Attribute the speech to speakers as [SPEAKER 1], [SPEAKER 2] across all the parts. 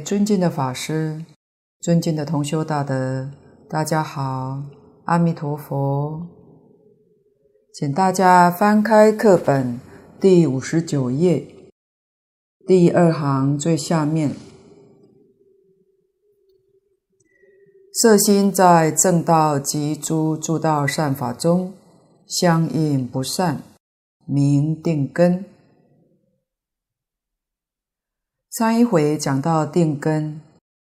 [SPEAKER 1] 尊敬的法师，尊敬的同修大德，大家好，阿弥陀佛。请大家翻开课本第五十九页，第二行最下面，色心在正道及诸诸道善法中相应不善，名定根。上一回讲到定根，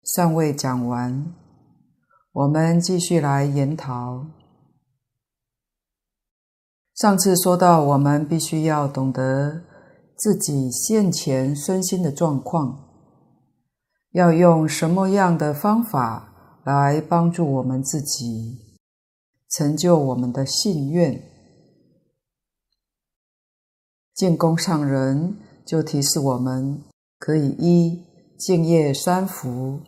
[SPEAKER 1] 尚未讲完，我们继续来研讨。上次说到，我们必须要懂得自己现前身心的状况，要用什么样的方法来帮助我们自己，成就我们的信愿。净空上人就提示我们。可以依净业三福，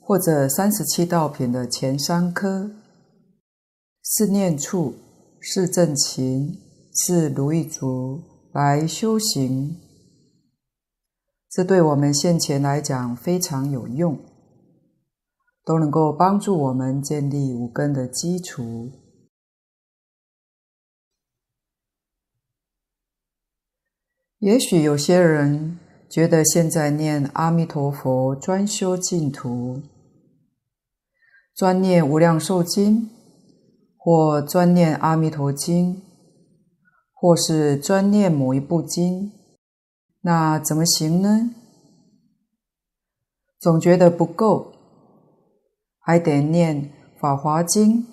[SPEAKER 1] 或者三十七道品的前三科，是念处、是正勤、是如意足来修行。这对我们现前来讲非常有用，都能够帮助我们建立五根的基础。也许有些人。觉得现在念阿弥陀佛专修净土，专念无量寿经，或专念阿弥陀经，或是专念某一部经，那怎么行呢？总觉得不够，还得念法华经、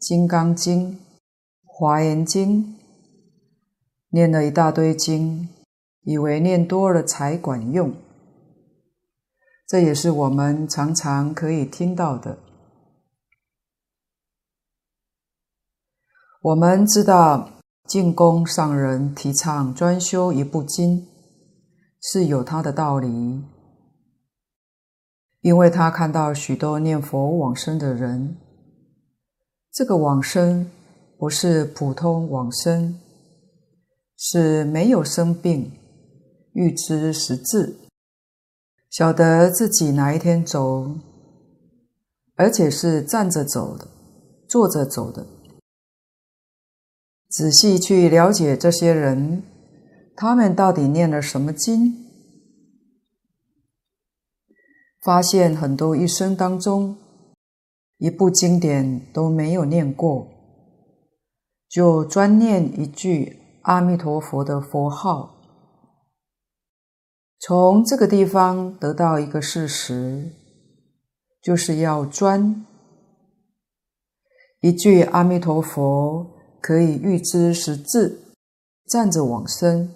[SPEAKER 1] 金刚经、华严经，念了一大堆经。以为念多了才管用，这也是我们常常可以听到的。我们知道净空上人提倡专修一部经，是有他的道理，因为他看到许多念佛往生的人，这个往生不是普通往生，是没有生病。预知时至，晓得自己哪一天走，而且是站着走的，坐着走的。仔细去了解这些人，他们到底念了什么经？发现很多一生当中一部经典都没有念过，就专念一句阿弥陀佛的佛号。从这个地方得到一个事实，就是要专。一句阿弥陀佛可以预知时至，站着往生。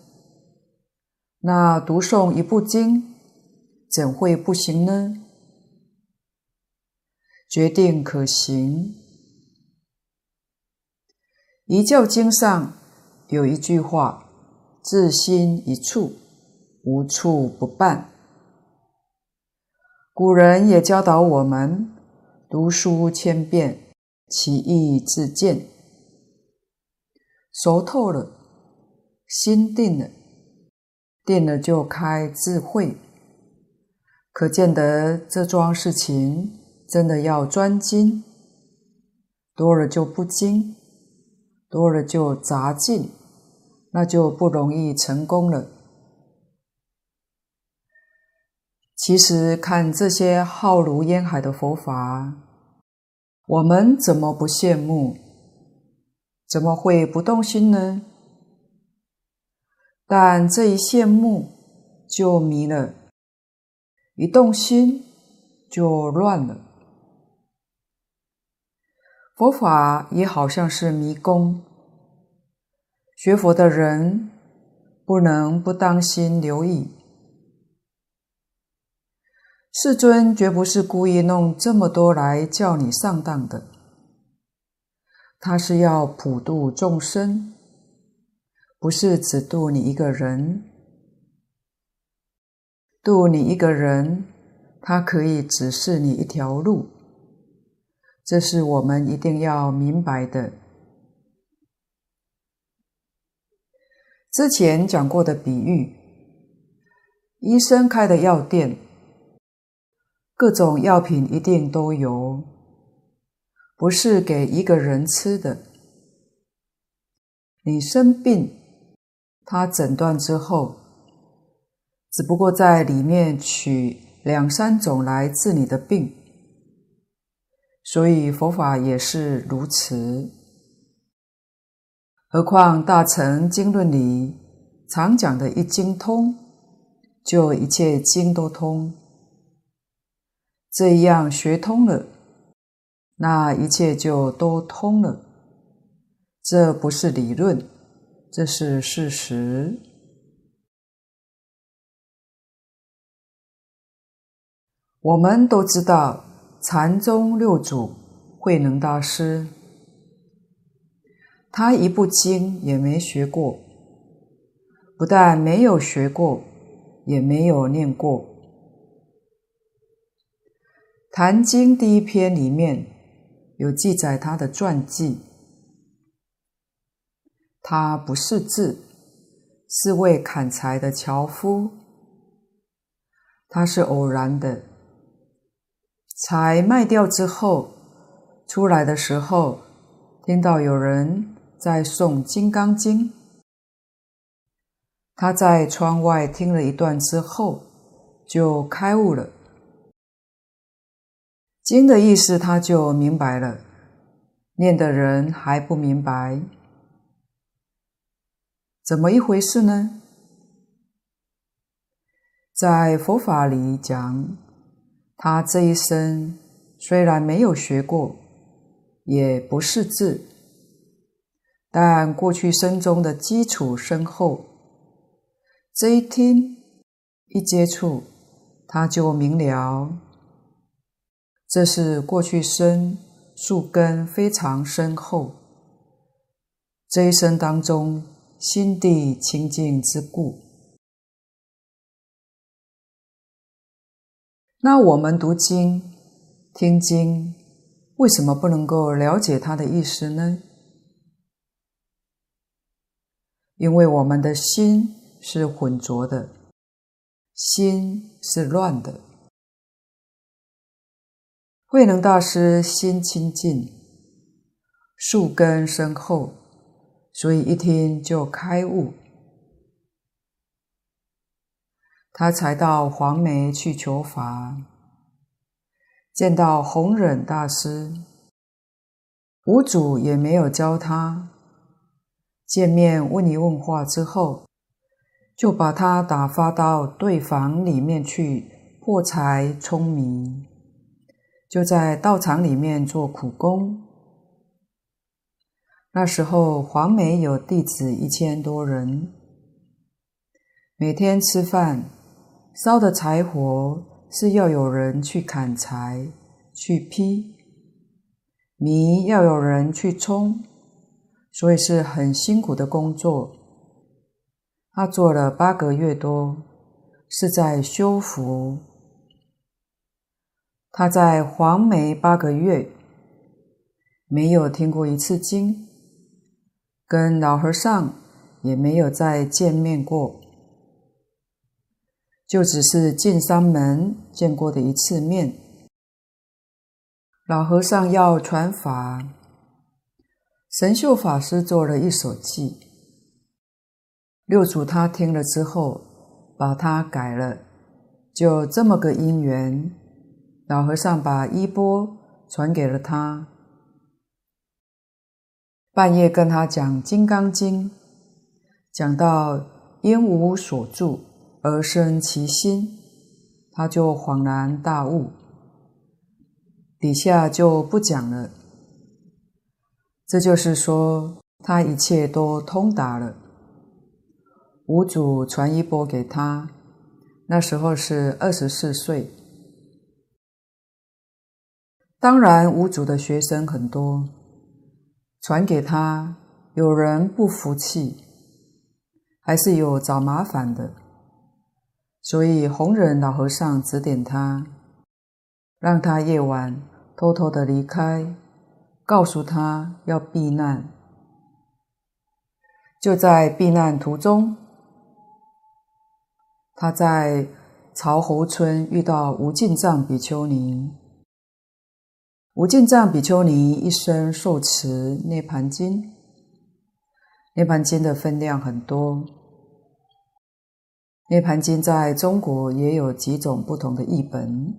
[SPEAKER 1] 那读诵一部经，怎会不行呢？决定可行。一教经上有一句话：“自心一处。”无处不办。古人也教导我们：读书千遍，其义自见。熟透了，心定了，定了就开智慧。可见得这桩事情真的要专精，多了就不精，多了就杂进，那就不容易成功了。其实看这些浩如烟海的佛法，我们怎么不羡慕？怎么会不动心呢？但这一羡慕就迷了，一动心就乱了。佛法也好像是迷宫，学佛的人不能不当心留意。世尊绝不是故意弄这么多来叫你上当的，他是要普度众生，不是只度你一个人。度你一个人，他可以指示你一条路，这是我们一定要明白的。之前讲过的比喻，医生开的药店。各种药品一定都有，不是给一个人吃的。你生病，他诊断之后，只不过在里面取两三种来治你的病。所以佛法也是如此。何况大乘经论里常讲的一经通，就一切经都通。这样学通了，那一切就都通了。这不是理论，这是事实。我们都知道，禅宗六祖慧能大师，他一部经也没学过，不但没有学过，也没有念过。《坛经》第一篇里面有记载他的传记，他不识字，是位砍柴的樵夫。他是偶然的，柴卖掉之后，出来的时候，听到有人在诵《金刚经》，他在窗外听了一段之后，就开悟了。经的意思他就明白了，念的人还不明白，怎么一回事呢？在佛法里讲，他这一生虽然没有学过，也不识字，但过去生中的基础深厚，这一听一接触，他就明了。这是过去生树根非常深厚，这一生当中心地清净之故。那我们读经、听经，为什么不能够了解它的意思呢？因为我们的心是浑浊的，心是乱的。慧能大师心清净，树根深厚，所以一听就开悟。他才到黄梅去求法，见到弘忍大师，五祖也没有教他。见面问一问话之后，就把他打发到对房里面去破柴舂米。就在道场里面做苦工。那时候黄梅有弟子一千多人，每天吃饭烧的柴火是要有人去砍柴去劈，米要有人去舂，所以是很辛苦的工作。他做了八个月多，是在修福。他在黄梅八个月，没有听过一次经，跟老和尚也没有再见面过，就只是进山门见过的一次面。老和尚要传法，神秀法师做了一首偈，六祖他听了之后，把它改了，就这么个因缘。老和尚把衣钵传给了他，半夜跟他讲《金刚经》，讲到因无所住而生其心，他就恍然大悟，底下就不讲了。这就是说，他一切都通达了。五祖传衣钵给他，那时候是二十四岁。当然，五祖的学生很多，传给他，有人不服气，还是有找麻烦的，所以弘忍老和尚指点他，让他夜晚偷偷的离开，告诉他要避难。就在避难途中，他在曹侯村遇到无尽藏比丘尼。无尽藏比丘尼一生受持《涅槃经》，《涅槃经》的分量很多，《涅槃经》在中国也有几种不同的译本，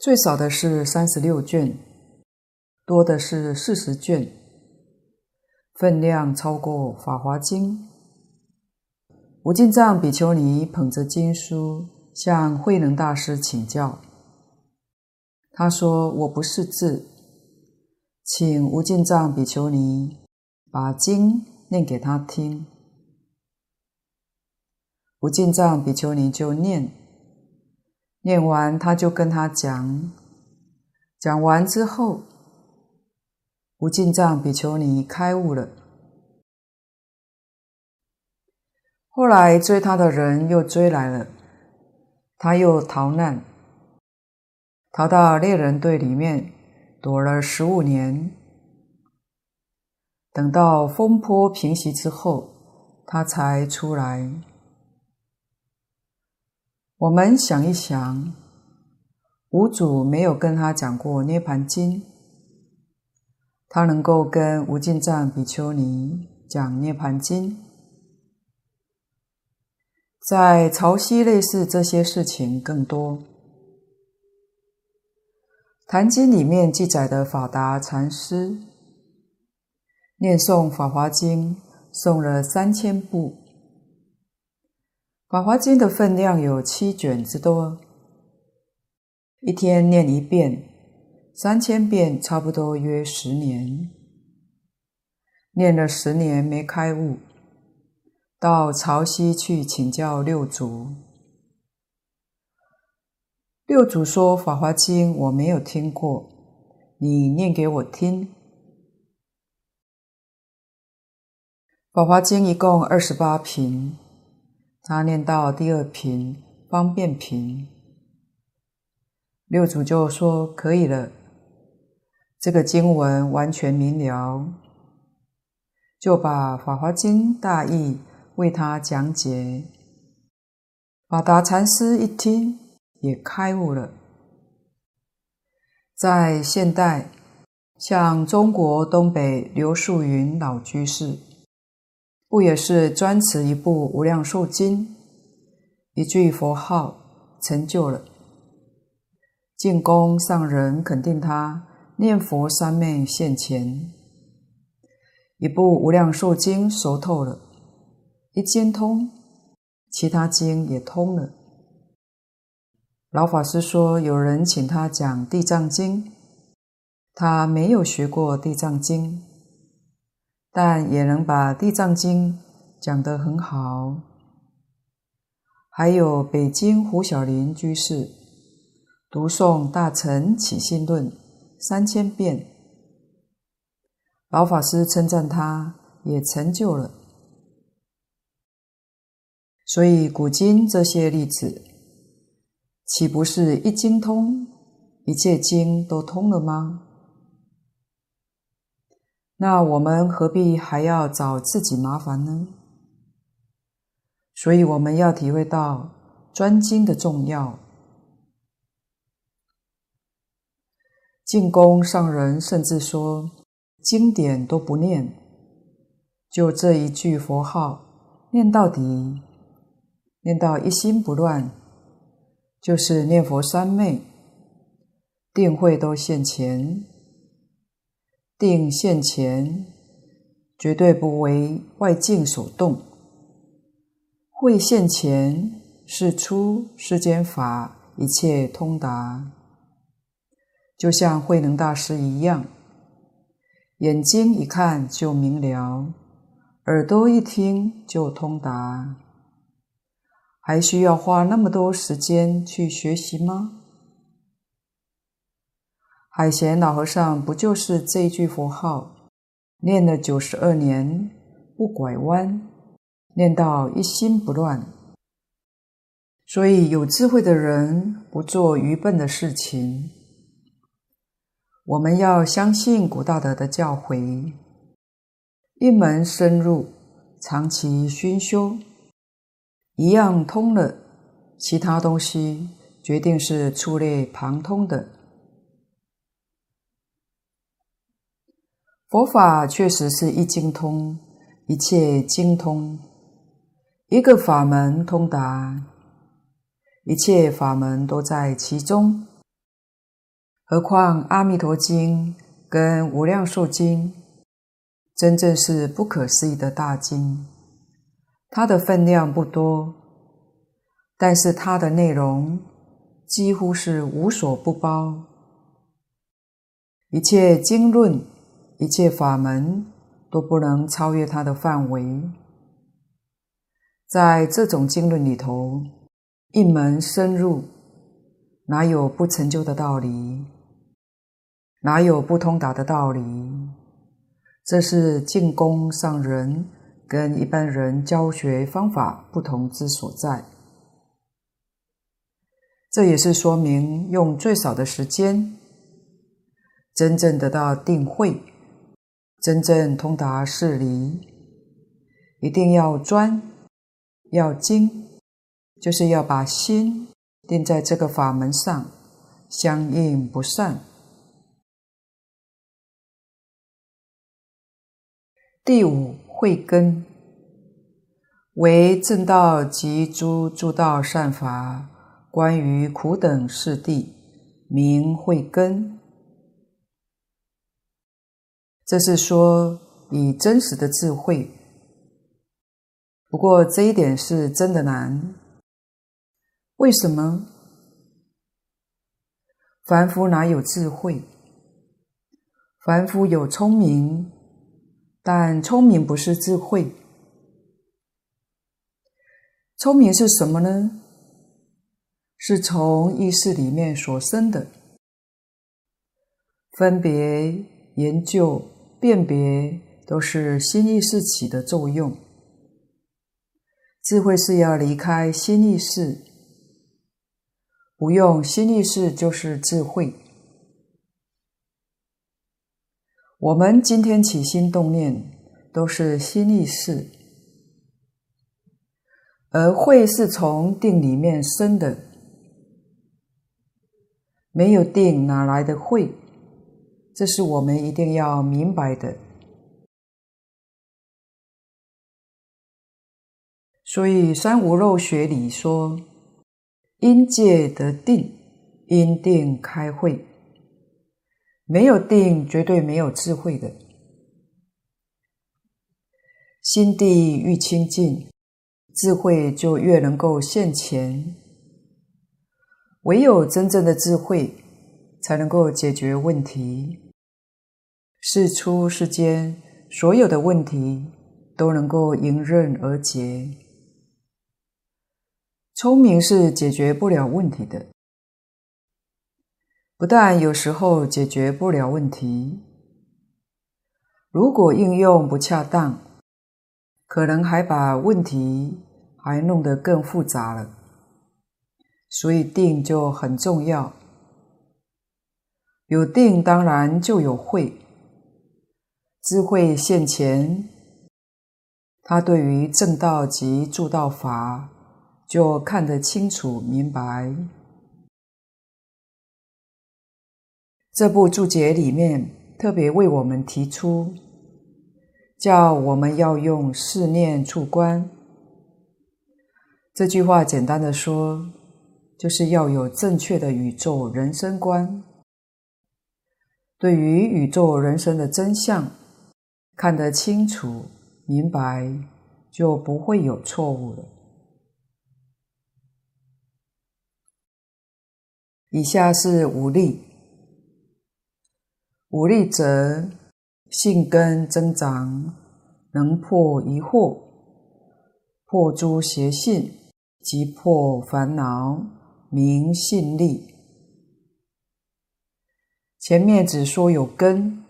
[SPEAKER 1] 最少的是三十六卷，多的是四十卷，分量超过《法华经》。无尽藏比丘尼捧着经书向慧能大师请教。他说：“我不识字，请无尽藏比丘尼把经念给他听。”无尽藏比丘尼就念，念完他就跟他讲，讲完之后，无尽藏比丘尼开悟了。后来追他的人又追来了，他又逃难。逃到猎人队里面躲了十五年，等到风波平息之后，他才出来。我们想一想，五祖没有跟他讲过《涅槃经》，他能够跟无尽藏比丘尼讲《涅槃经》，在潮汐类似这些事情更多。《坛经》里面记载的法达禅师念诵《法华经》，诵了三千部，《法华经》的分量有七卷之多，一天念一遍，三千遍，差不多约十年。念了十年没开悟，到潮汐去请教六祖。六祖说：“法华经我没有听过，你念给我听。”法华经一共二十八品，他念到第二品方便品，六祖就说：“可以了，这个经文完全明了。”就把法华经大意为他讲解。法达禅师一听。也开悟了。在现代，像中国东北刘树云老居士，不也是专持一部《无量寿经》，一句佛号成就了。净宫上人肯定他念佛三昧现前，一部《无量寿经》熟透了，一经通，其他经也通了。老法师说，有人请他讲《地藏经》，他没有学过《地藏经》，但也能把《地藏经》讲得很好。还有北京胡小林居士，读诵《大乘起信论》三千遍，老法师称赞他也成就了。所以古今这些例子。岂不是一经通，一切经都通了吗？那我们何必还要找自己麻烦呢？所以我们要体会到专精的重要。净宫上人甚至说，经典都不念，就这一句佛号念到底，念到一心不乱。就是念佛三昧，定慧都现前，定现前，绝对不为外境所动。慧现前，是出世间法，一切通达。就像慧能大师一样，眼睛一看就明了，耳朵一听就通达。还需要花那么多时间去学习吗？海贤老和尚不就是这一句佛号，念了九十二年，不拐弯，念到一心不乱。所以有智慧的人不做愚笨的事情。我们要相信古大德的教诲，一门深入，长期熏修。一样通了，其他东西决定是触类旁通的。佛法确实是一经通，一切精通，一个法门通达，一切法门都在其中。何况《阿弥陀经》跟《无量寿经》，真正是不可思议的大经。它的分量不多，但是它的内容几乎是无所不包，一切经论。一切法门都不能超越它的范围。在这种经论里头，一门深入，哪有不成就的道理？哪有不通达的道理？这是进攻上人跟一般人教学方法不同之所在。这也是说明用最少的时间，真正得到定慧。真正通达事理，一定要专，要精，就是要把心定在这个法门上，相应不散。第五慧根，为正道及诸诸道善法，关于苦等事地，名慧根。这是说以真实的智慧，不过这一点是真的难。为什么？凡夫哪有智慧？凡夫有聪明，但聪明不是智慧。聪明是什么呢？是从意识里面所生的，分别研究。辨别都是心意识起的作用，智慧是要离开心意识，不用心意识就是智慧。我们今天起心动念都是心意识，而慧是从定里面生的，没有定哪来的慧？这是我们一定要明白的。所以三无漏学里说，因戒得定，因定开慧。没有定，绝对没有智慧的。心地愈清净，智慧就越能够现前。唯有真正的智慧，才能够解决问题。事出世间所有的问题都能够迎刃而解。聪明是解决不了问题的，不但有时候解决不了问题，如果应用不恰当，可能还把问题还弄得更复杂了。所以定就很重要，有定当然就有慧。智慧现前，他对于正道及助道法就看得清楚明白。这部注解里面特别为我们提出，叫我们要用四念处观。这句话简单的说，就是要有正确的宇宙人生观，对于宇宙人生的真相。看得清楚、明白，就不会有错误了。以下是五例，五力则性根增长，能破疑惑，破诸邪信，即破烦恼，名信力。前面只说有根。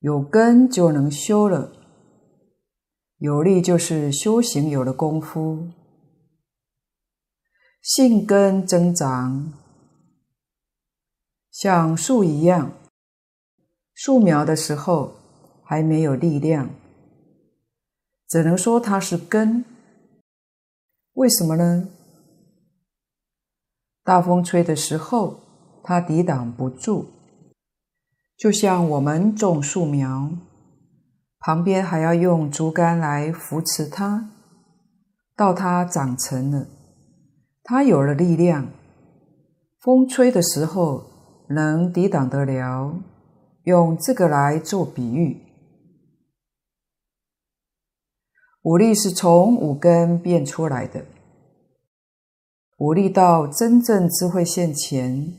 [SPEAKER 1] 有根就能修了，有力就是修行有了功夫，性根增长，像树一样，树苗的时候还没有力量，只能说它是根，为什么呢？大风吹的时候，它抵挡不住，就像我们种树苗，旁边还要用竹竿来扶持它，到它长成了，它有了力量，风吹的时候能抵挡得了。用这个来做比喻，五力是从五根变出来的，五力到真正智慧现前，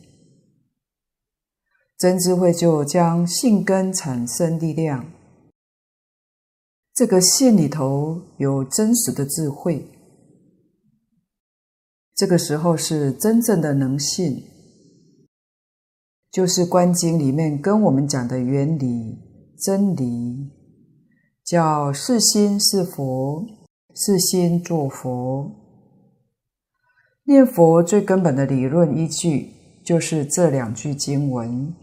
[SPEAKER 1] 真智慧就将信根产生力量。这个信里头有真实的智慧，这个时候是真正的能信。就是《观经》里面跟我们讲的原理、真理，叫是心是佛，是心作佛。念佛最根本的理论依据就是这两句经文。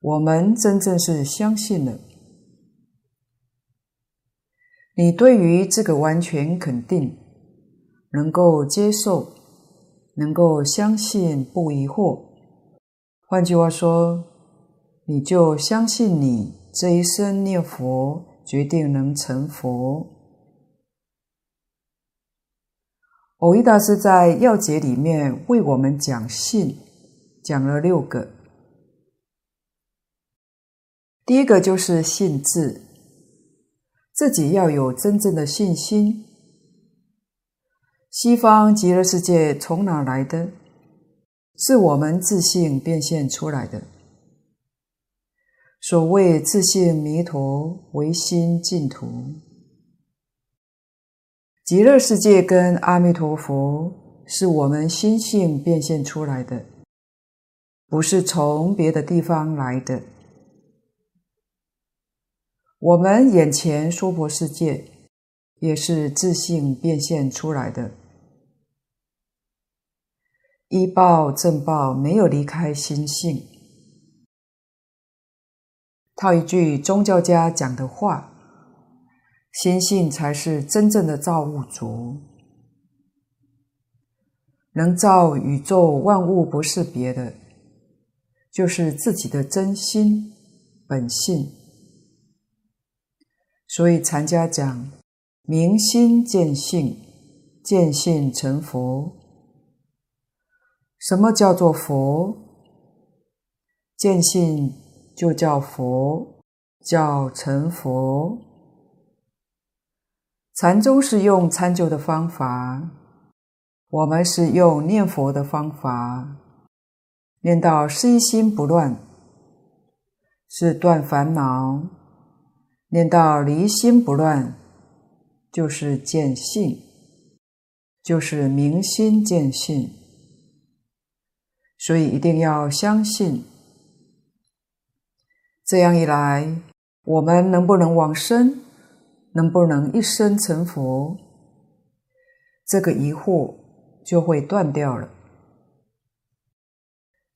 [SPEAKER 1] 我们真正是相信了，你对于这个完全肯定，能够接受，能够相信，不疑惑。换句话说，你就相信你这一生念佛，决定能成佛。蕅益大师在要解里面为我们讲信，讲了六个。第一个就是信自，自己要有真正的信心。西方极乐世界从哪来的？是我们自性变现出来的。所谓自性弥陀，唯心净土。极乐世界跟阿弥陀佛是我们心性变现出来的，不是从别的地方来的。我们眼前娑婆世界也是自性变现出来的。依报正报没有离开心性。套一句宗教家讲的话：心性才是真正的造物主，能造宇宙万物不是别的，就是自己的真心本性。所以禅家讲：明心见性，见性成佛。什么叫做佛？见性就叫佛，叫成佛。禅宗是用参究的方法，我们是用念佛的方法，念到身心不乱，是断烦恼；念到离心不乱，就是见性，就是明心见性。所以一定要相信，这样一来，我们能不能往生？能不能一生成佛？这个疑惑就会断掉了。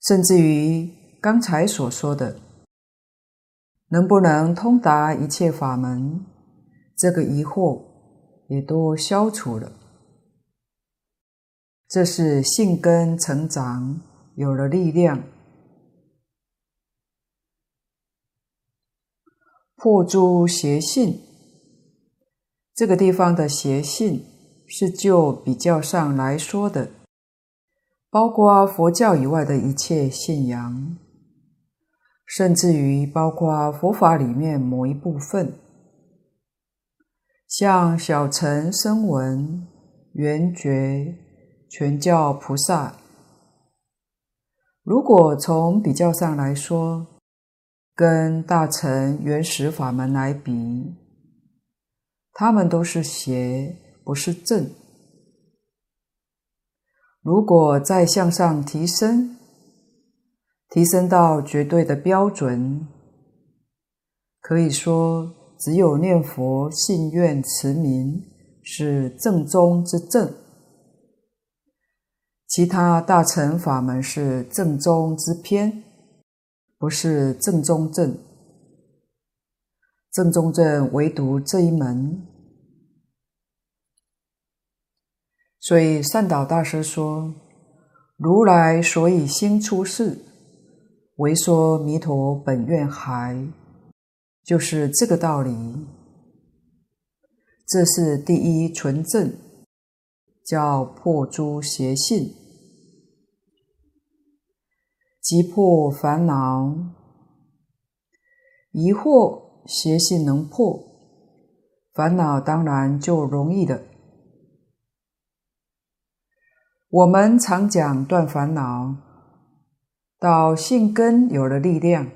[SPEAKER 1] 甚至于刚才所说的，能不能通达一切法门？这个疑惑也都消除了。这是性根成长。有了力量，破诸邪信。这个地方的邪信是就比较上来说的，包括佛教以外的一切信仰，甚至于包括佛法里面某一部分，像小乘声闻、缘觉、全教菩萨。如果从比较上来说，跟大乘原始法门来比，他们都是邪，不是正。如果再向上提升，提升到绝对的标准，可以说只有念佛、信愿、持名是正宗之正。其他大乘法门是正宗之偏，不是正宗正。正宗正唯独这一门。所以善导大师说：“如来所以心出世，为说弥陀本愿海，就是这个道理。这是第一纯正，叫破诸邪信，即破烦恼，疑惑邪性能破，烦恼当然就容易了。”我们常讲断烦恼，到性根有了力量，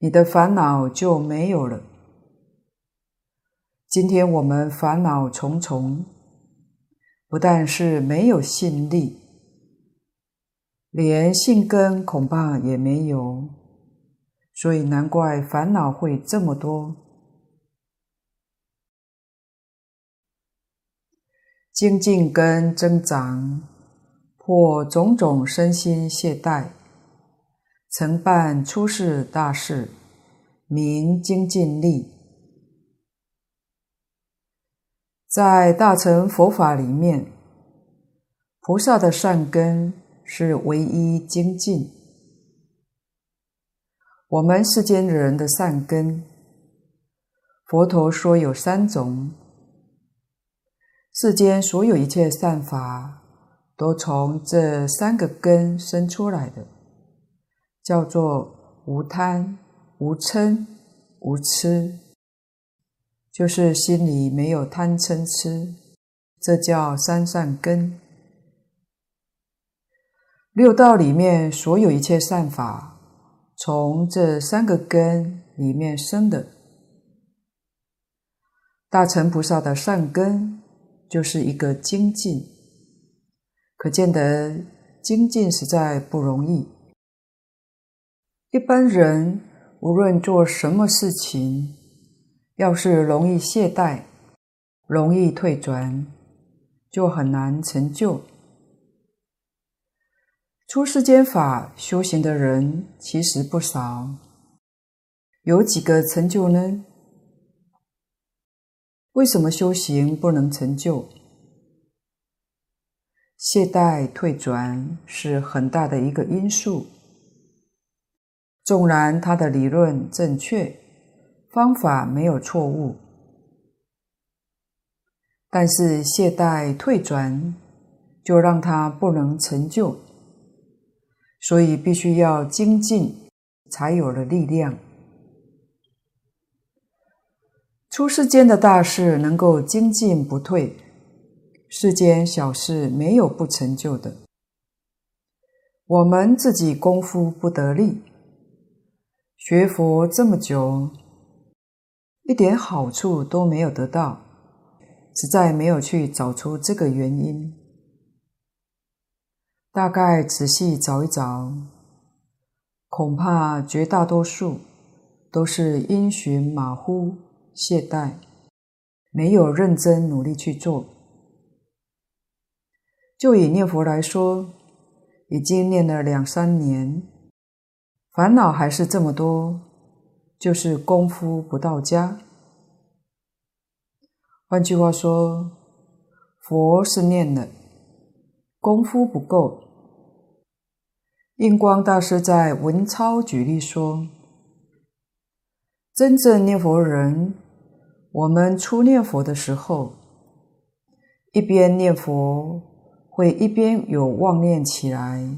[SPEAKER 1] 你的烦恼就没有了。今天我们烦恼重重，不但是没有信力，连信根恐怕也没有，所以难怪烦恼会这么多。精进根增长，破种种身心懈怠，曾办出世大事，名精进力。在大乘佛法里面，菩萨的善根是唯一精进。我们世间人的善根，佛陀说有三种。世间所有一切善法，都从这三个根生出来的，叫做无贪、无嗔、无痴，就是心里没有贪嗔痴，这叫三善根。六道里面所有一切善法，从这三个根里面生的，大乘菩萨的善根。就是一个精进，可见得精进实在不容易。一般人无论做什么事情，要是容易懈怠、容易退转，就很难成就。出世间法修行的人其实不少，有几个成就呢？为什么修行不能成就？懈怠退转是很大的一个因素。纵然他的理论正确，方法没有错误，但是懈怠退转就让他不能成就，所以必须要精进，才有了力量。出世间的大事能够精进不退，世间小事没有不成就的。我们自己功夫不得力，学佛这么久，一点好处都没有得到，实在没有去找出这个原因。大概仔细找一找，恐怕绝大多数都是因循马虎。懈怠，没有认真努力去做。就以念佛来说，已经念了两三年，烦恼还是这么多，就是功夫不到家。换句话说，佛是念了，功夫不够。印光大师在文钞举例说，真正念佛人。我们初念佛的时候，一边念佛，会一边有妄念起来，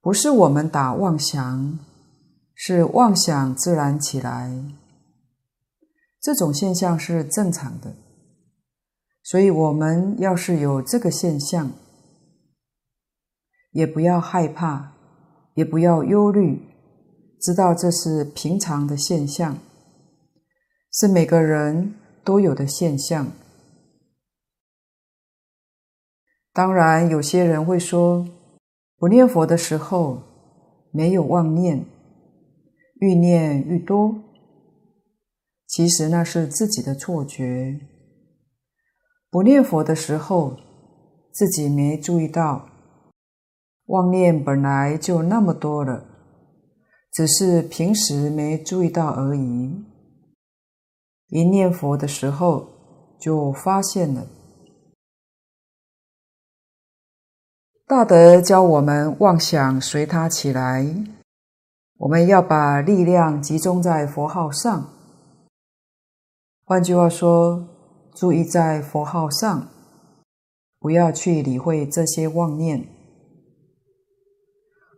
[SPEAKER 1] 不是我们打妄想，是妄想自然起来。这种现象是正常的，所以我们要是有这个现象，也不要害怕，也不要忧虑，知道这是平常的现象。是每个人都有的现象。当然，有些人会说，不念佛的时候没有妄念，愈念愈多。其实那是自己的错觉。不念佛的时候，自己没注意到，妄念本来就那么多了只是平时没注意到而已。一念佛的时候就发现了。大德教我们妄想随他起来我们要把力量集中在佛号上。换句话说注意在佛号上不要去理会这些妄念。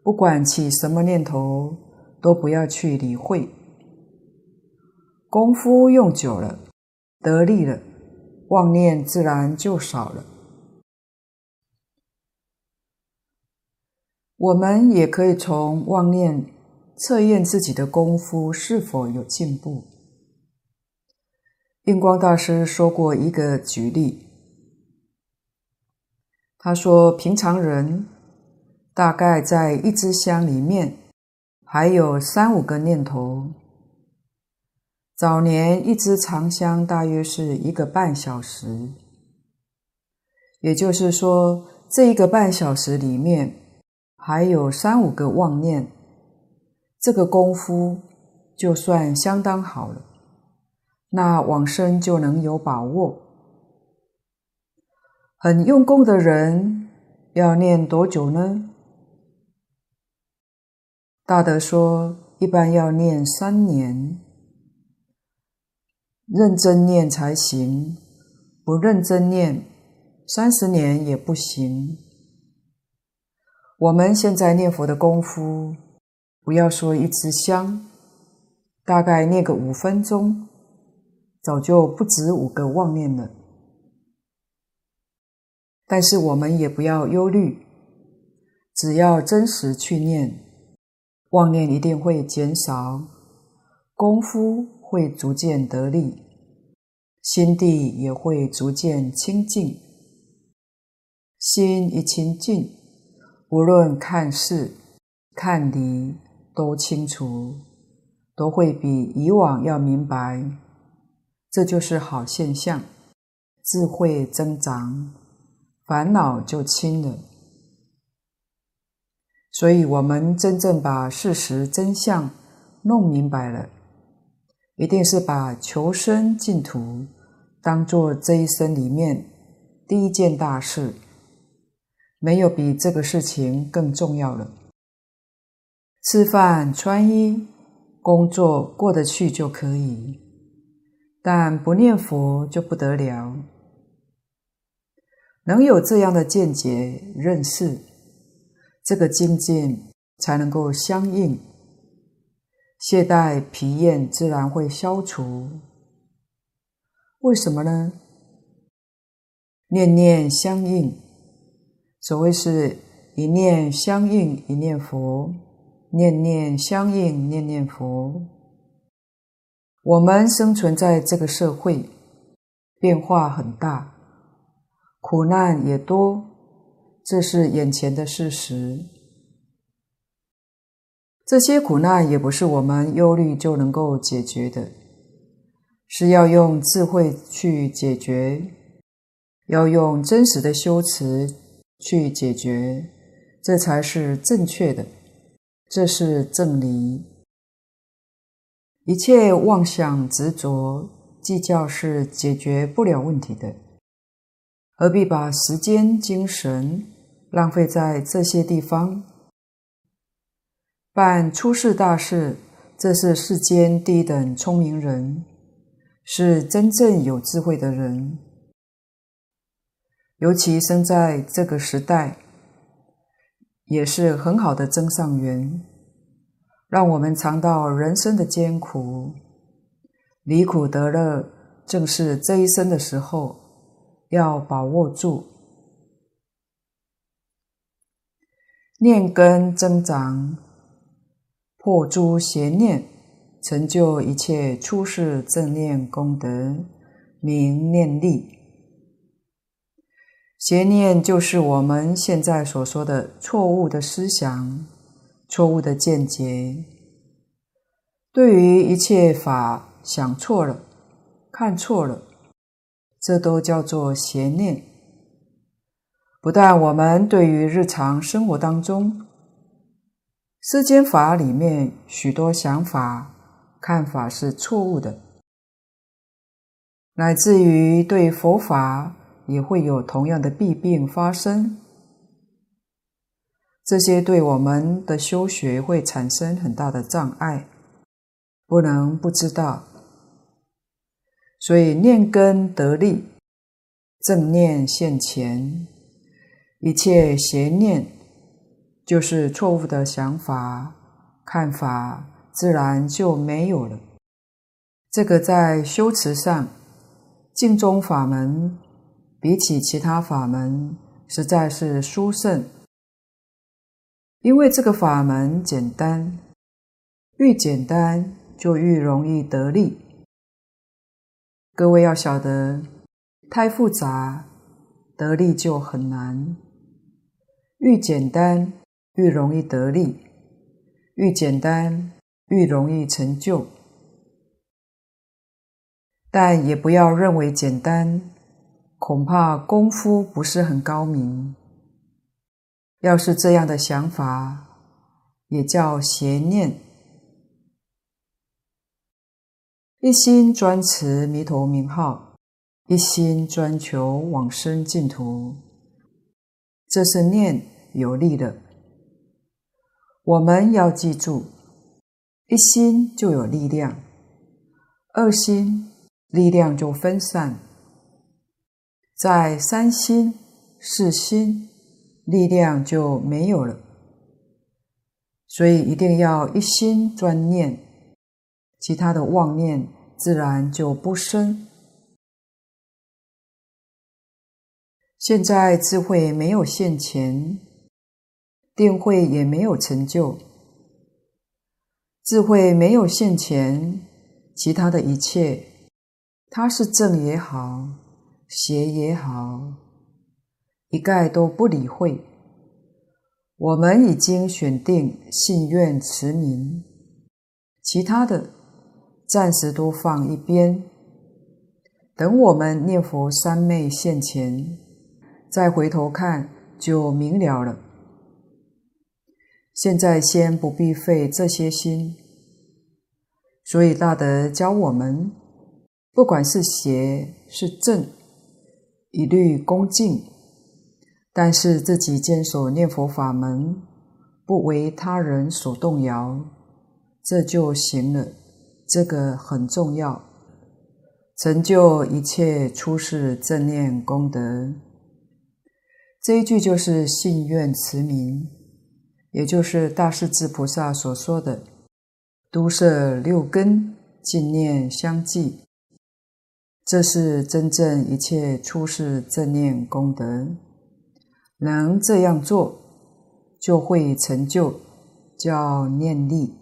[SPEAKER 1] 不管起什么念头，都不要去理会。功夫用久了，得力了，妄念自然就少了。我们也可以从妄念测验自己的功夫是否有进步。印光大师说过一个举例，他说：平常人大概在一支香里面还有三五个念头。早年一支长香大约是一个半小时，也就是说，这一个半小时里面还有三五个妄念，这个功夫就算相当好了。那往生就能有把握。很用功的人要念多久呢？大德说，一般要念三年，认真念才行，不认真念，三十年也不行。我们现在念佛的功夫，不要说一支香，大概念个五分钟。早就不止五个妄念了，但是我们也不要忧虑，只要真实去念，妄念一定会减少，功夫会逐渐得力，心地也会逐渐清净。心一清净，无论看事、看理都清楚，都会比以往要明白。这就是好现象，智慧增长，烦恼就轻了。所以，我们真正把事实真相弄明白了，一定是把求生净土当做这一生里面第一件大事，没有比这个事情更重要了。吃饭、穿衣、工作过得去就可以。但不念佛就不得了，能有这样的见解认识，这个境界才能够相应，懈怠疲厌自然会消除。为什么呢？念念相应，所谓是一念相应一念佛，念念相应念念佛。我们生存在这个社会，变化很大，苦难也多，这是眼前的事实。这些苦难也不是我们忧虑就能够解决的，是要用智慧去解决，要用真实的修持去解决，这才是正确的，这是正理。一切妄想执着计较是解决不了问题的，何必把时间精神浪费在这些地方？办出世大事，这是世间第一等聪明人，是真正有智慧的人，尤其生在这个时代，也是很好的增上缘。让我们尝到人生的艰苦，离苦得乐，正是这一生的时候，要把握住。念根增长，破诸邪念，成就一切出世正念功德，名念力。邪念就是我们现在所说的错误的思想。错误的见解，对于一切法想错了、看错了，这都叫做邪念。不但我们对于日常生活当中世间法里面许多想法、看法是错误的，乃至于对佛法也会有同样的弊病发生。这些对我们的修学会产生很大的障碍，不能不知道。所以念根得力，正念现前，一切邪念就是错误的想法、看法，自然就没有了。这个在修持上，净宗法门比起其他法门，实在是殊胜。因为这个法门简单，愈简单就愈容易得力。各位要晓得，太复杂，得力就很难；愈简单，愈容易得利；愈简单，愈容易成就。但也不要认为简单，恐怕功夫不是很高明。要是这样的想法，也叫邪念。一心专持弥陀名号，一心专求往生净土，这是念有力的。我们要记住，一心就有力量，二心力量就分散，在三心、四心。力量就没有了，所以一定要一心专念，其他的妄念自然就不生。现在智慧没有现前，定慧也没有成就。智慧没有现前，其他的一切，它是正也好，邪也好。一概都不理会。我们已经选定信愿持名，其他的暂时都放一边。等我们念佛三昧现前，再回头看就明了了。现在先不必费这些心。所以大德教我们，不管是邪是正，一律恭敬。但是自己坚守念佛法门，不为他人所动摇，这就行了。这个很重要，成就一切出世正念功德。这一句就是信愿持名，也就是大势至菩萨所说的“都摄六根，净念相继”，这是真正一切出世正念功德。能这样做，就会成就，叫念力。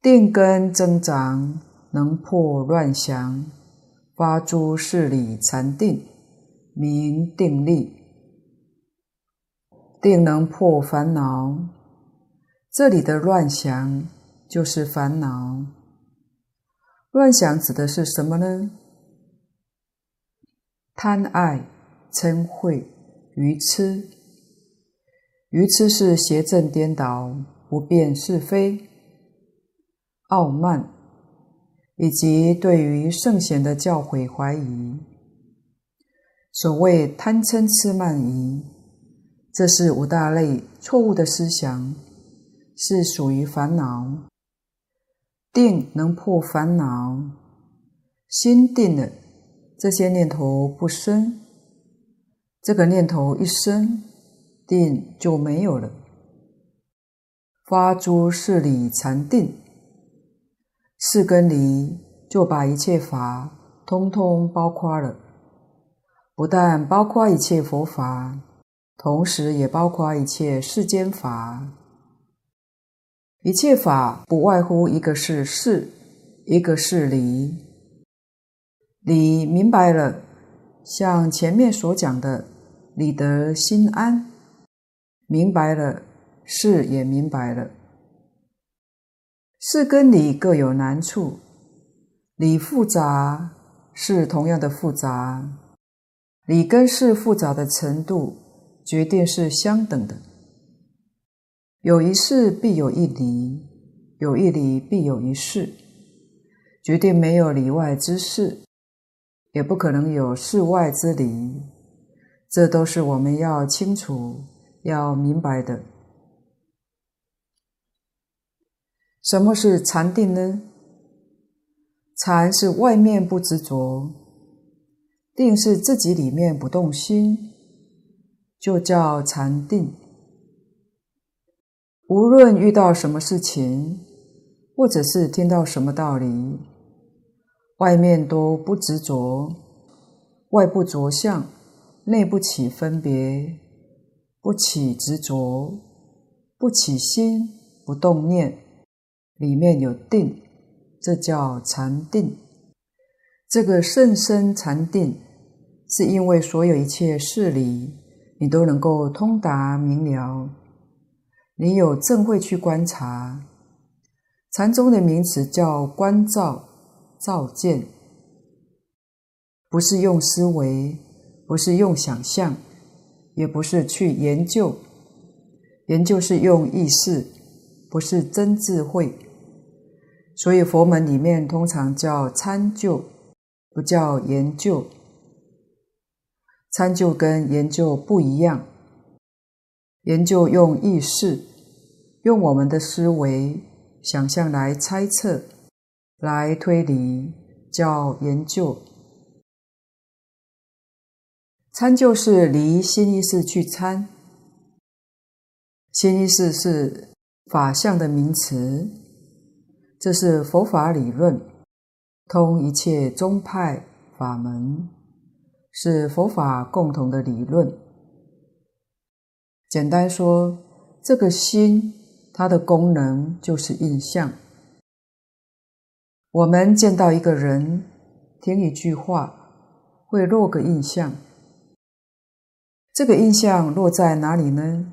[SPEAKER 1] 定根增长，能破乱想，发诸事理禅定，名定力。定能破烦恼，这里的乱想就是烦恼。乱想指的是什么呢？贪爱。嗔恚、愚痴，愚痴是邪正颠倒、不辨是非、傲慢，以及对于圣贤的教诲怀疑。所谓贪嗔痴慢疑，这是五大类错误的思想，是属于烦恼。定能破烦恼，心定了，这些念头不生。这个念头一生，定就没有了。发诸事理禅定，四根离就把一切法通通包括了，不但包括一切佛法，同时也包括一切世间法。一切法不外乎一个是事，一个是理。理明白了，像前面所讲的。理得心安，明白了，事也明白了。事跟理各有难处，理复杂，事同样的复杂。理跟事复杂的程度，决定是相等的。有一事必有一理，有一理必有一事，决定没有里外之事，也不可能有事外之理。这都是我们要清楚、要明白的。什么是禅定呢？禅是外面不执着，定是自己里面不动心，就叫禅定。无论遇到什么事情，或者是听到什么道理，外面都不执着，外不着相，内不起分别，不起执着，不起心，不动念，里面有定。这叫禅定。这个甚深禅定，是因为所有一切事理，你都能够通达明了。你有正慧去观察。禅宗的名词叫观照、照见，不是用思维，不是用想象，也不是去研究。研究是用意识，不是真智慧。所以佛门里面通常叫参究，不叫研究。参究跟研究不一样，研究用意识，用我们的思维、想象来猜测、来推理，叫研究。参究是离心意识去参，心意识是法相的名词。这是佛法理论，通一切宗派法门，是佛法共同的理论。简单说，这个心它的功能就是印象。我们见到一个人，听一句话，会落个印象。这个印象落在哪里呢？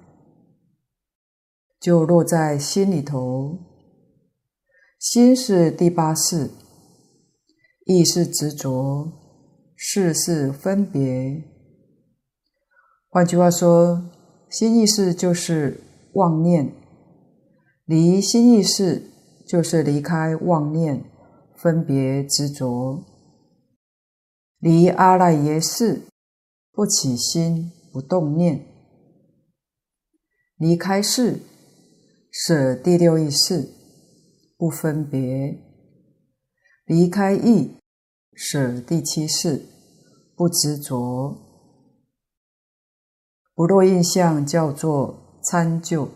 [SPEAKER 1] 就落在心里头。心是第八识，意是执着，识是分别。换句话说，心意识就是妄念，离心意识就是离开妄念、分别执着，离阿赖耶识不起心不动念，离开世舍第六意识。不分别，离开意，舍第七世，不执着，不落印象，叫做参就。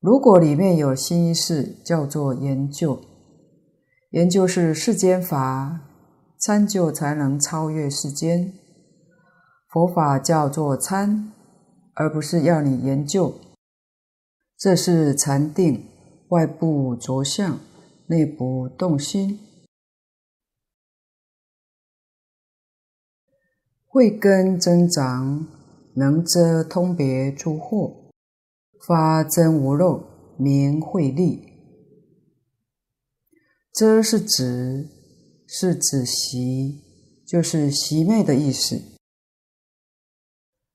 [SPEAKER 1] 如果里面有心意识，叫做研究。研究是世间法，参就才能超越世间。佛法叫做参，而不是要你研究。这是禅定。外部着相，内部动心，慧根增长，能遮通别诸惑，发真无漏，名慧力。遮是指，是指习，就是习灭的意思。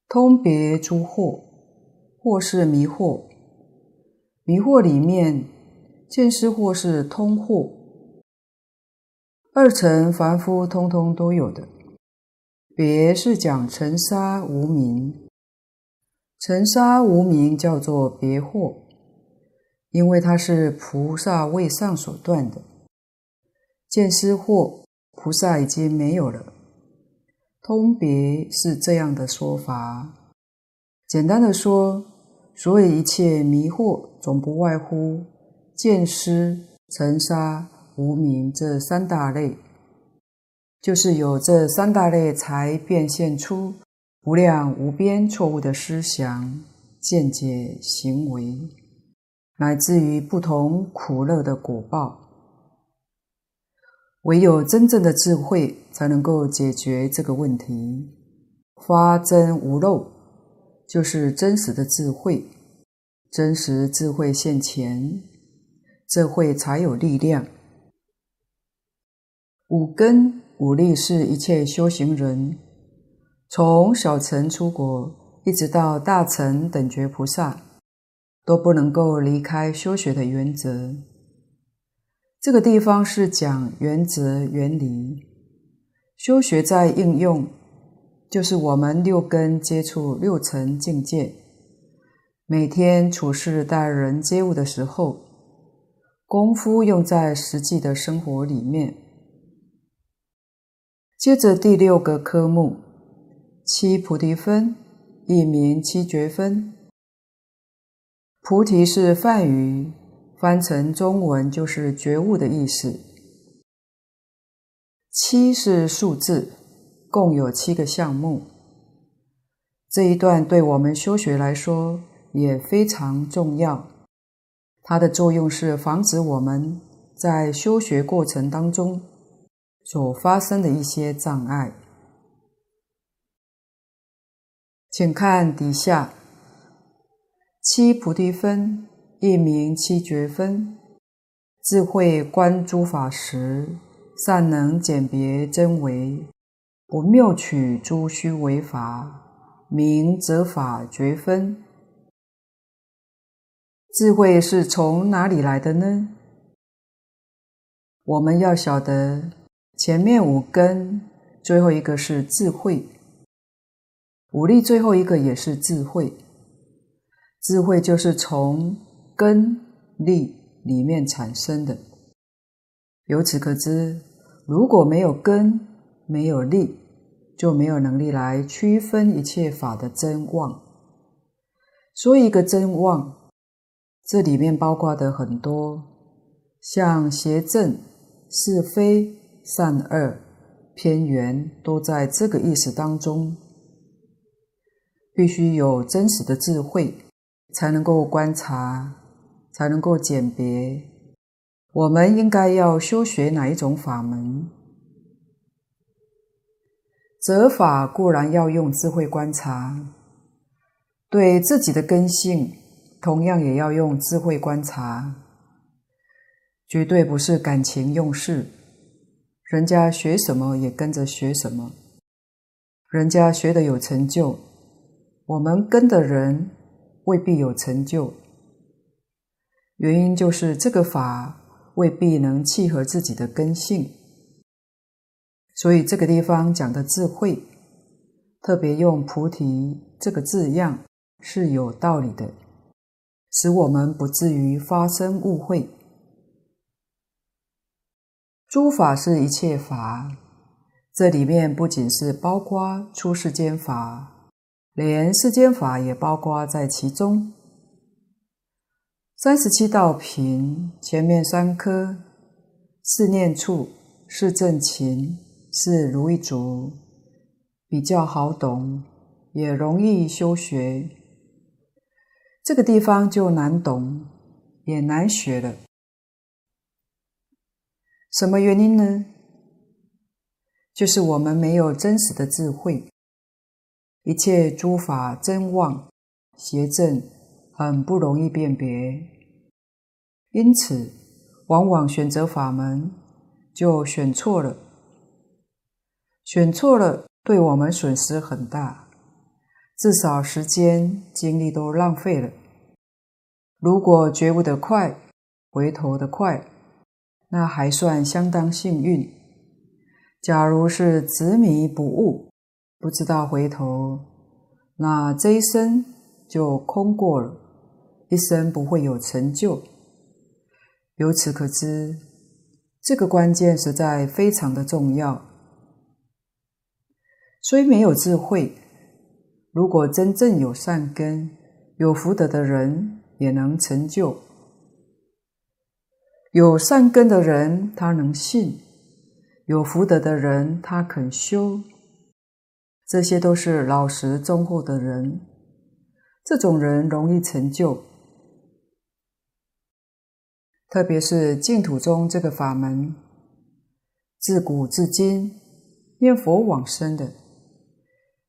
[SPEAKER 1] 通别诸惑，惑是迷惑。迷惑里面，见思惑是通惑，二乘凡夫通通都有的。别是讲尘沙无明，尘沙无明叫做别惑，因为它是菩萨位上所断的。见思惑，菩萨已经没有了。通别是这样的说法，简单的说。所以一切迷惑，总不外乎见思、尘沙、无明这三大类，就是有这三大类，才变现出无量无边错误的思想、见解、行为，乃至于不同苦乐的果报。唯有真正的智慧，才能够解决这个问题，发真无漏。就是真实的智慧，真实智慧现前，智慧才有力量。五根武力是一切修行人，从小乘出国一直到大乘等觉菩萨，都不能够离开修学的原则。这个地方是讲原则原理，修学在应用，就是我们六根接触六尘境界，每天处事待人接物的时候，功夫用在实际的生活里面。接着第六个科目，七菩提分，亦名七觉分。菩提是梵语，翻成中文就是觉悟的意思。七是数字。共有七个项目，这一段对我们修学来说也非常重要。它的作用是防止我们在修学过程当中所发生的一些障碍。请看底下，七菩提分，亦名七觉分，智慧观诸法时，善能鉴别真伪。不谬取诸虚为法，名则法觉分。智慧是从哪里来的呢？我们要晓得，前面五根，最后一个是智慧；五力最后一个也是智慧。智慧就是从根力里面产生的。由此可知，如果没有根，没有力，就没有能力来区分一切法的真妄。说一个真妄，这里面包括的很多，像邪正、是非、善恶、偏圆，都在这个意识当中。必须有真实的智慧，才能够观察，才能够鉴别。我们应该要修学哪一种法门？择法固然要用智慧观察，对自己的根性，同样也要用智慧观察，绝对不是感情用事。人家学什么也跟着学什么，人家学的有成就，我们跟的人未必有成就。原因就是这个法未必能契合自己的根性。所以这个地方讲的智慧，特别用菩提这个字样是有道理的，使我们不至于发生误会。诸法是一切法，这里面不仅是包括出世间法，连世间法也包括在其中。三十七道品前面三科是念处，是正勤。是如意足，比较好懂，也容易修学。这个地方就难懂，也难学了。什么原因呢？就是我们没有真实的智慧，一切诸法真妄、邪正，很不容易辨别，因此往往选择法门就选错了。选错了，对我们损失很大，至少时间、精力都浪费了。如果觉悟得快，回头得快，那还算相当幸运。假如是执迷不悟，不知道回头，那这一生就空过了，一生不会有成就。由此可知，这个关键实在非常的重要。虽没有智慧，如果真正有善根、有福德的人，也能成就。有善根的人，他能信；有福德的人，他肯修。这些都是老实忠厚的人，这种人容易成就。特别是净土中这个法门，自古至今念佛往生的。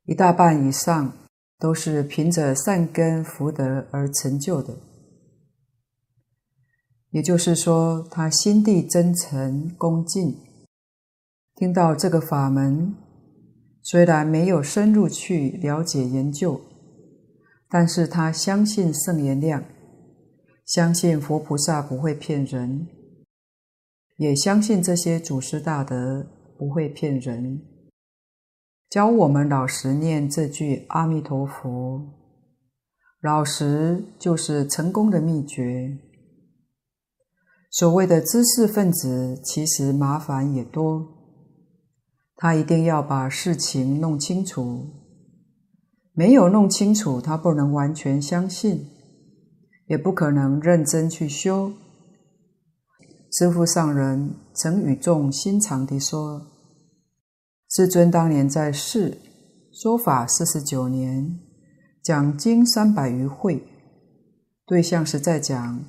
[SPEAKER 1] 一大半以上都是凭着善根福德而成就的，也就是说，他心地真诚恭敬，听到这个法门，虽然没有深入去了解研究，但是他相信圣言量，相信佛菩萨不会骗人，也相信这些祖师大德不会骗人。教我们老实念这句阿弥陀佛。老实就是成功的秘诀。所谓的知识分子，其实麻烦也多。他一定要把事情弄清楚，没有弄清楚，他不能完全相信，也不可能认真去修。师父上人曾语重心长地说：“世尊当年在世说法四十九年，讲经三百余会，对象是在讲。”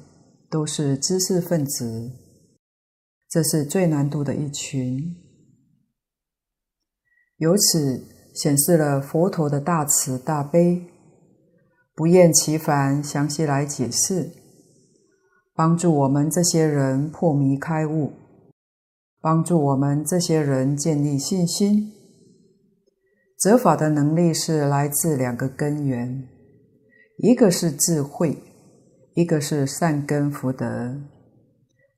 [SPEAKER 1] 都是知识分子，这是最难度的一群。由此显示了佛陀的大慈大悲，不厌其烦详细来解释，帮助我们这些人破迷开悟，帮助我们这些人建立信心。折法的能力是来自两个根源，一个是智慧。一个是善根福德，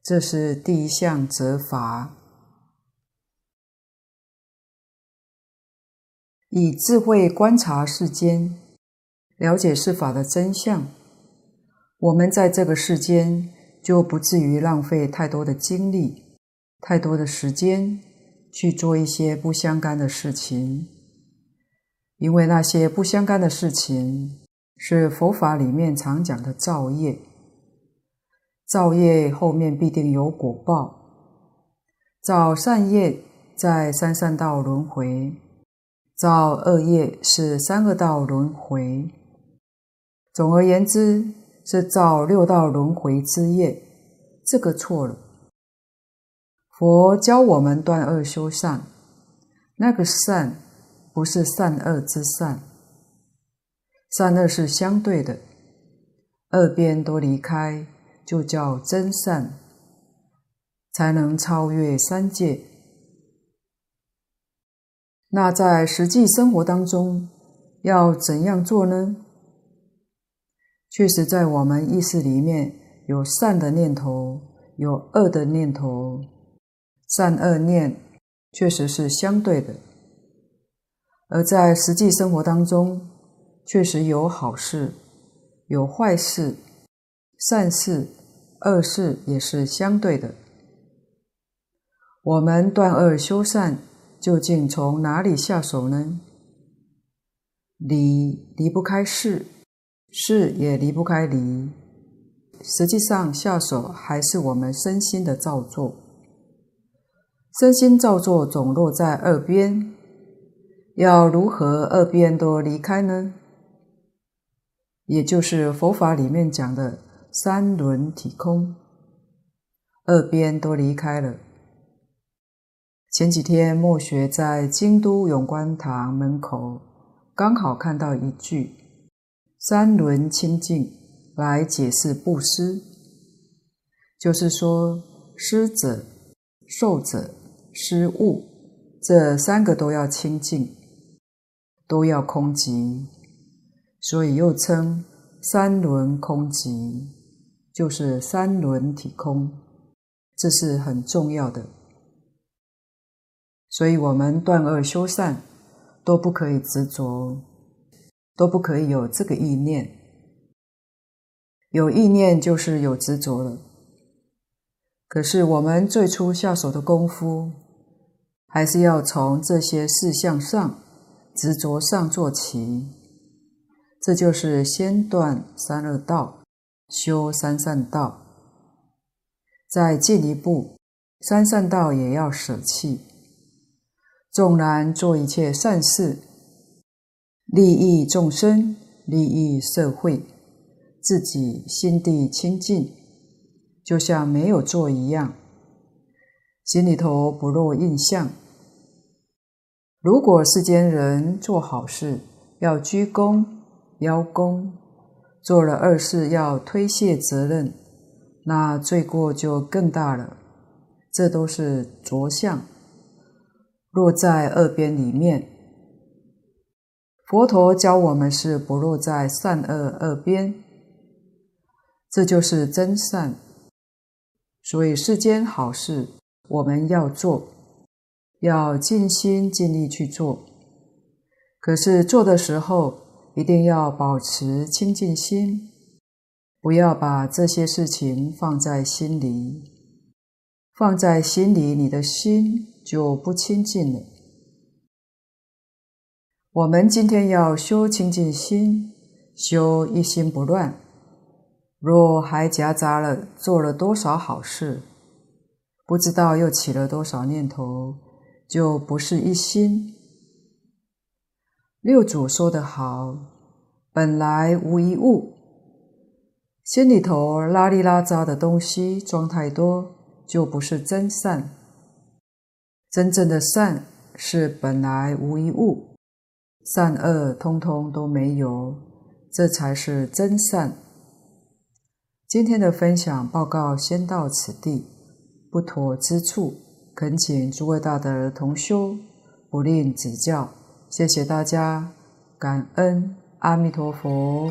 [SPEAKER 1] 这是第一项折罚。以智慧观察世间，了解世法的真相，我们在这个世间就不至于浪费太多的精力、太多的时间去做一些不相干的事情，因为那些不相干的事情。是佛法里面常讲的造业，造业后面必定有果报。造善业在三善道轮回，造恶业是三恶道轮回。总而言之，是造六道轮回之业，这个错了。佛教我们断恶修善，那个善不是善恶之善。善恶是相对的，二边都离开，就叫真善，才能超越三界。那在实际生活当中要怎样做呢？确实，在我们意识里面有善的念头，有恶的念头，善恶念确实是相对的，而在实际生活当中。确实有好事，有坏事，善事、恶事也是相对的。我们断恶修善，究竟从哪里下手呢？理离不开事，事也离不开理。实际上，下手还是我们身心的造作。身心造作总落在二边，要如何二边都离开呢？也就是佛法里面讲的三轮体空，二边都离开了。前几天末学在京都永观堂门口，刚好看到一句“三轮清净”来解释布施，就是说施者、受者、施物这三个都要清净，都要空寂。所以又称三轮空寂，就是三轮体空，这是很重要的。所以我们断恶修善都不可以执着，都不可以有这个意念。有意念就是有执着了。可是我们最初下手的功夫，还是要从这些事项上、执着上做起。这就是先断三恶道，修三善道。再进一步，三善道也要舍弃。纵然做一切善事，利益众生，利益社会，自己心地清净，就像没有做一样，心里头不落印象。如果世间人做好事，要居功。邀功，做了二事要推卸责任，那罪过就更大了。这都是着相，落在二边里面。佛陀教我们是不落在善恶二边，这就是真善。所以世间好事我们要做，要尽心尽力去做，可是做的时候一定要保持清净心，不要把这些事情放在心里，放在心里，你的心就不清净了。我们今天要修清净心，修一心不乱。若还夹杂了做了多少好事，不知道又起了多少念头，就不是一心。六祖说得好：“本来无一物，心里头拉里拉杂的东西装太多，就不是真善。真正的善是本来无一物，善恶通通都没有，这才是真善。”今天的分享报告先到此地，不妥之处，恳请诸位大德同修不吝指教。谢谢大家，感恩阿弥陀佛。